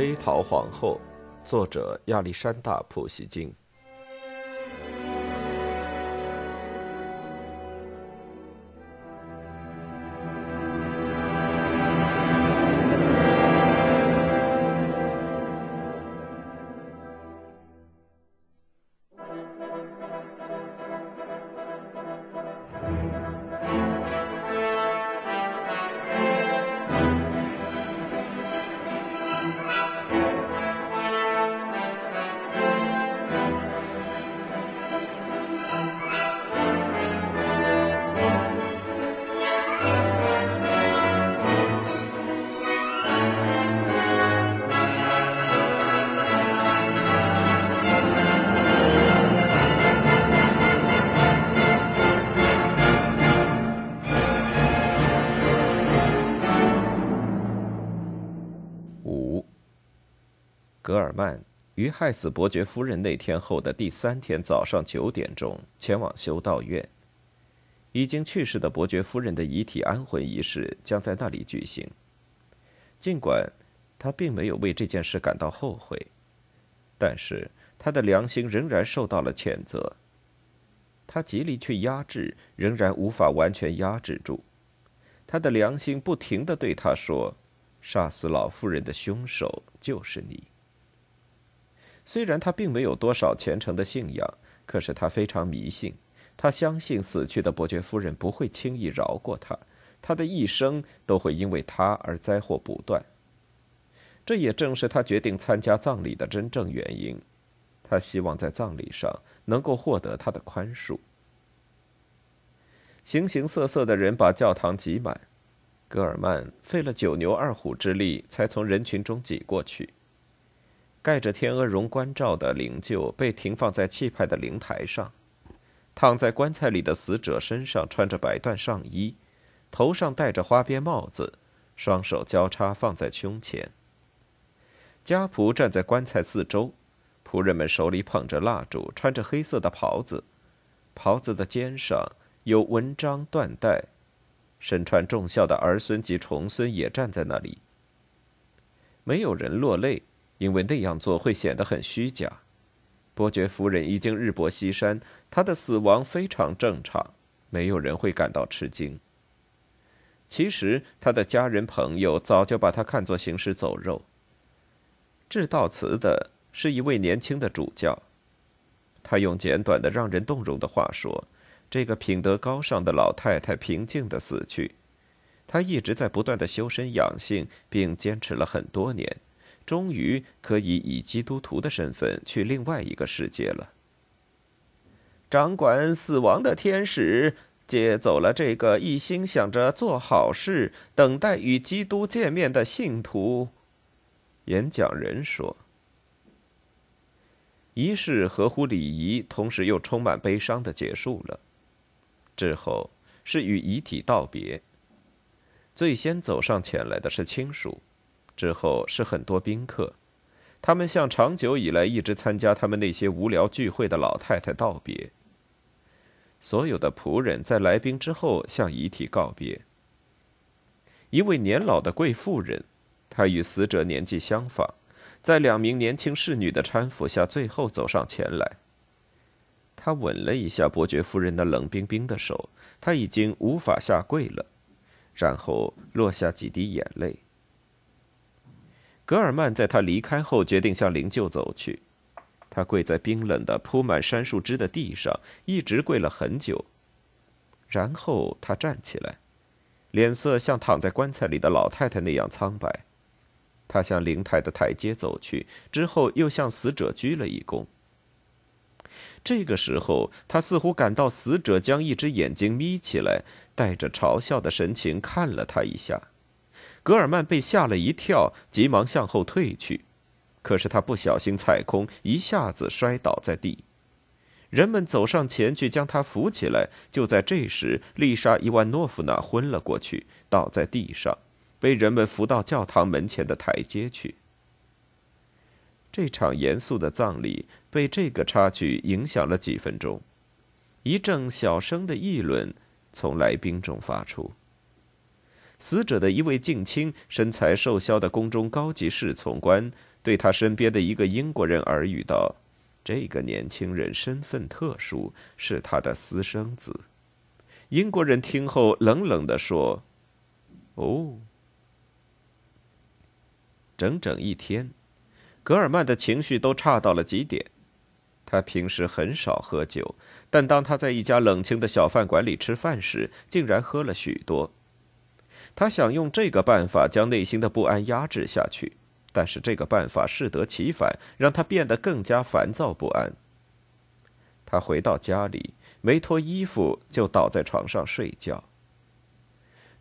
黑桃皇后，作者亚历山大·普希金。五，格尔曼于害死伯爵夫人那天后的第三天早上九点钟前往修道院。已经去世的伯爵夫人的遗体安魂仪式将在那里举行。尽管他并没有为这件事感到后悔，但是他的良心仍然受到了谴责。他极力去压制，仍然无法完全压制住。他的良心不停地对他说。杀死老妇人的凶手就是你。虽然他并没有多少虔诚的信仰，可是他非常迷信。他相信死去的伯爵夫人不会轻易饶过他，他的一生都会因为他而灾祸不断。这也正是他决定参加葬礼的真正原因。他希望在葬礼上能够获得他的宽恕。形形色色的人把教堂挤满。戈尔曼费了九牛二虎之力，才从人群中挤过去。盖着天鹅绒棺罩的灵柩被停放在气派的灵台上，躺在棺材里的死者身上穿着白缎上衣，头上戴着花边帽子，双手交叉放在胸前。家仆站在棺材四周，仆人们手里捧着蜡烛，穿着黑色的袍子，袍子的肩上有纹章缎带。身穿重孝的儿孙及重孙也站在那里。没有人落泪，因为那样做会显得很虚假。伯爵夫人已经日薄西山，她的死亡非常正常，没有人会感到吃惊。其实，他的家人朋友早就把他看作行尸走肉。致悼词的是一位年轻的主教，他用简短的、让人动容的话说。这个品德高尚的老太太平静的死去，她一直在不断的修身养性，并坚持了很多年，终于可以以基督徒的身份去另外一个世界了。掌管死亡的天使接走了这个一心想着做好事、等待与基督见面的信徒。演讲人说：“仪式合乎礼仪，同时又充满悲伤的结束了。”之后是与遗体道别。最先走上前来的是亲属，之后是很多宾客，他们向长久以来一直参加他们那些无聊聚会的老太太道别。所有的仆人在来宾之后向遗体告别。一位年老的贵妇人，她与死者年纪相仿，在两名年轻侍女的搀扶下，最后走上前来。他吻了一下伯爵夫人那冷冰冰的手，他已经无法下跪了，然后落下几滴眼泪。格尔曼在他离开后决定向灵柩走去，他跪在冰冷的铺满杉树枝的地上，一直跪了很久。然后他站起来，脸色像躺在棺材里的老太太那样苍白。他向灵台的台阶走去，之后又向死者鞠了一躬。这个时候，他似乎感到死者将一只眼睛眯起来，带着嘲笑的神情看了他一下。格尔曼被吓了一跳，急忙向后退去，可是他不小心踩空，一下子摔倒在地。人们走上前去将他扶起来，就在这时，丽莎·伊万诺夫娜昏了过去，倒在地上，被人们扶到教堂门前的台阶去。这场严肃的葬礼被这个插曲影响了几分钟，一阵小声的议论从来宾中发出。死者的一位近亲、身材瘦削的宫中高级侍从官对他身边的一个英国人耳语道：“这个年轻人身份特殊，是他的私生子。”英国人听后冷冷地说：“哦。”整整一天，格尔曼的情绪都差到了极点。他平时很少喝酒，但当他在一家冷清的小饭馆里吃饭时，竟然喝了许多。他想用这个办法将内心的不安压制下去，但是这个办法适得其反，让他变得更加烦躁不安。他回到家里，没脱衣服就倒在床上睡觉，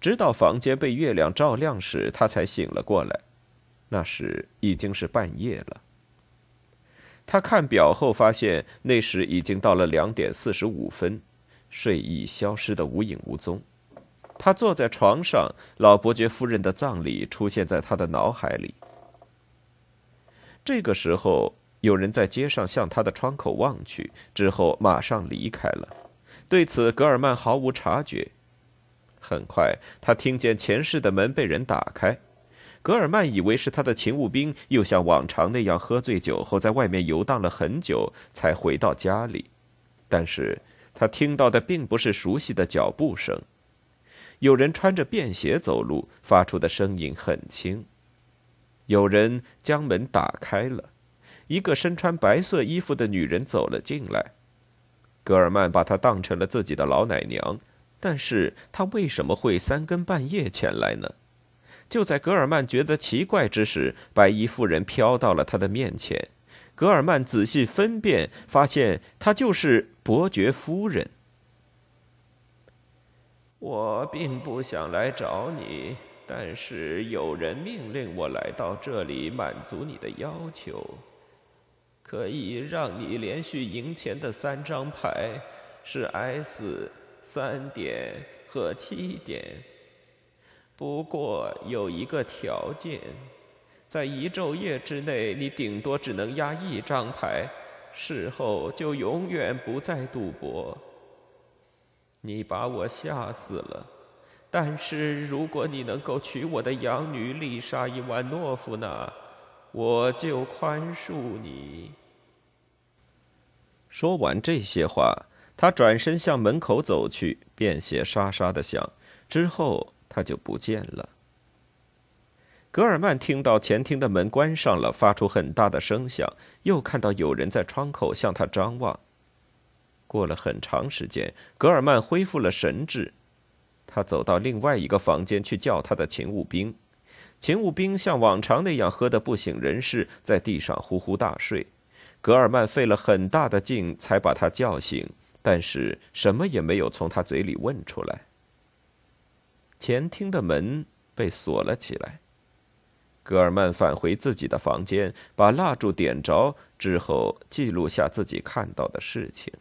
直到房间被月亮照亮时，他才醒了过来。那时已经是半夜了。他看表后发现，那时已经到了两点四十五分，睡意消失的无影无踪。他坐在床上，老伯爵夫人的葬礼出现在他的脑海里。这个时候，有人在街上向他的窗口望去，之后马上离开了。对此，格尔曼毫无察觉。很快，他听见前室的门被人打开。格尔曼以为是他的勤务兵又像往常那样喝醉酒后在外面游荡了很久才回到家里，但是他听到的并不是熟悉的脚步声，有人穿着便鞋走路，发出的声音很轻。有人将门打开了，一个身穿白色衣服的女人走了进来。格尔曼把她当成了自己的老奶娘，但是她为什么会三更半夜前来呢？就在格尔曼觉得奇怪之时，白衣妇人飘到了他的面前。格尔曼仔细分辨，发现她就是伯爵夫人。我并不想来找你，但是有人命令我来到这里，满足你的要求，可以让你连续赢钱的三张牌是 S、三点和七点。不过有一个条件，在一昼夜之内，你顶多只能压一张牌，事后就永远不再赌博。你把我吓死了，但是如果你能够娶我的养女丽莎伊万诺夫娜，我就宽恕你。说完这些话，他转身向门口走去，便鞋沙沙的响，之后。他就不见了。格尔曼听到前厅的门关上了，发出很大的声响，又看到有人在窗口向他张望。过了很长时间，格尔曼恢复了神智，他走到另外一个房间去叫他的勤务兵。勤务兵像往常那样喝得不省人事，在地上呼呼大睡。格尔曼费了很大的劲才把他叫醒，但是什么也没有从他嘴里问出来。前厅的门被锁了起来。戈尔曼返回自己的房间，把蜡烛点着之后，记录下自己看到的事情。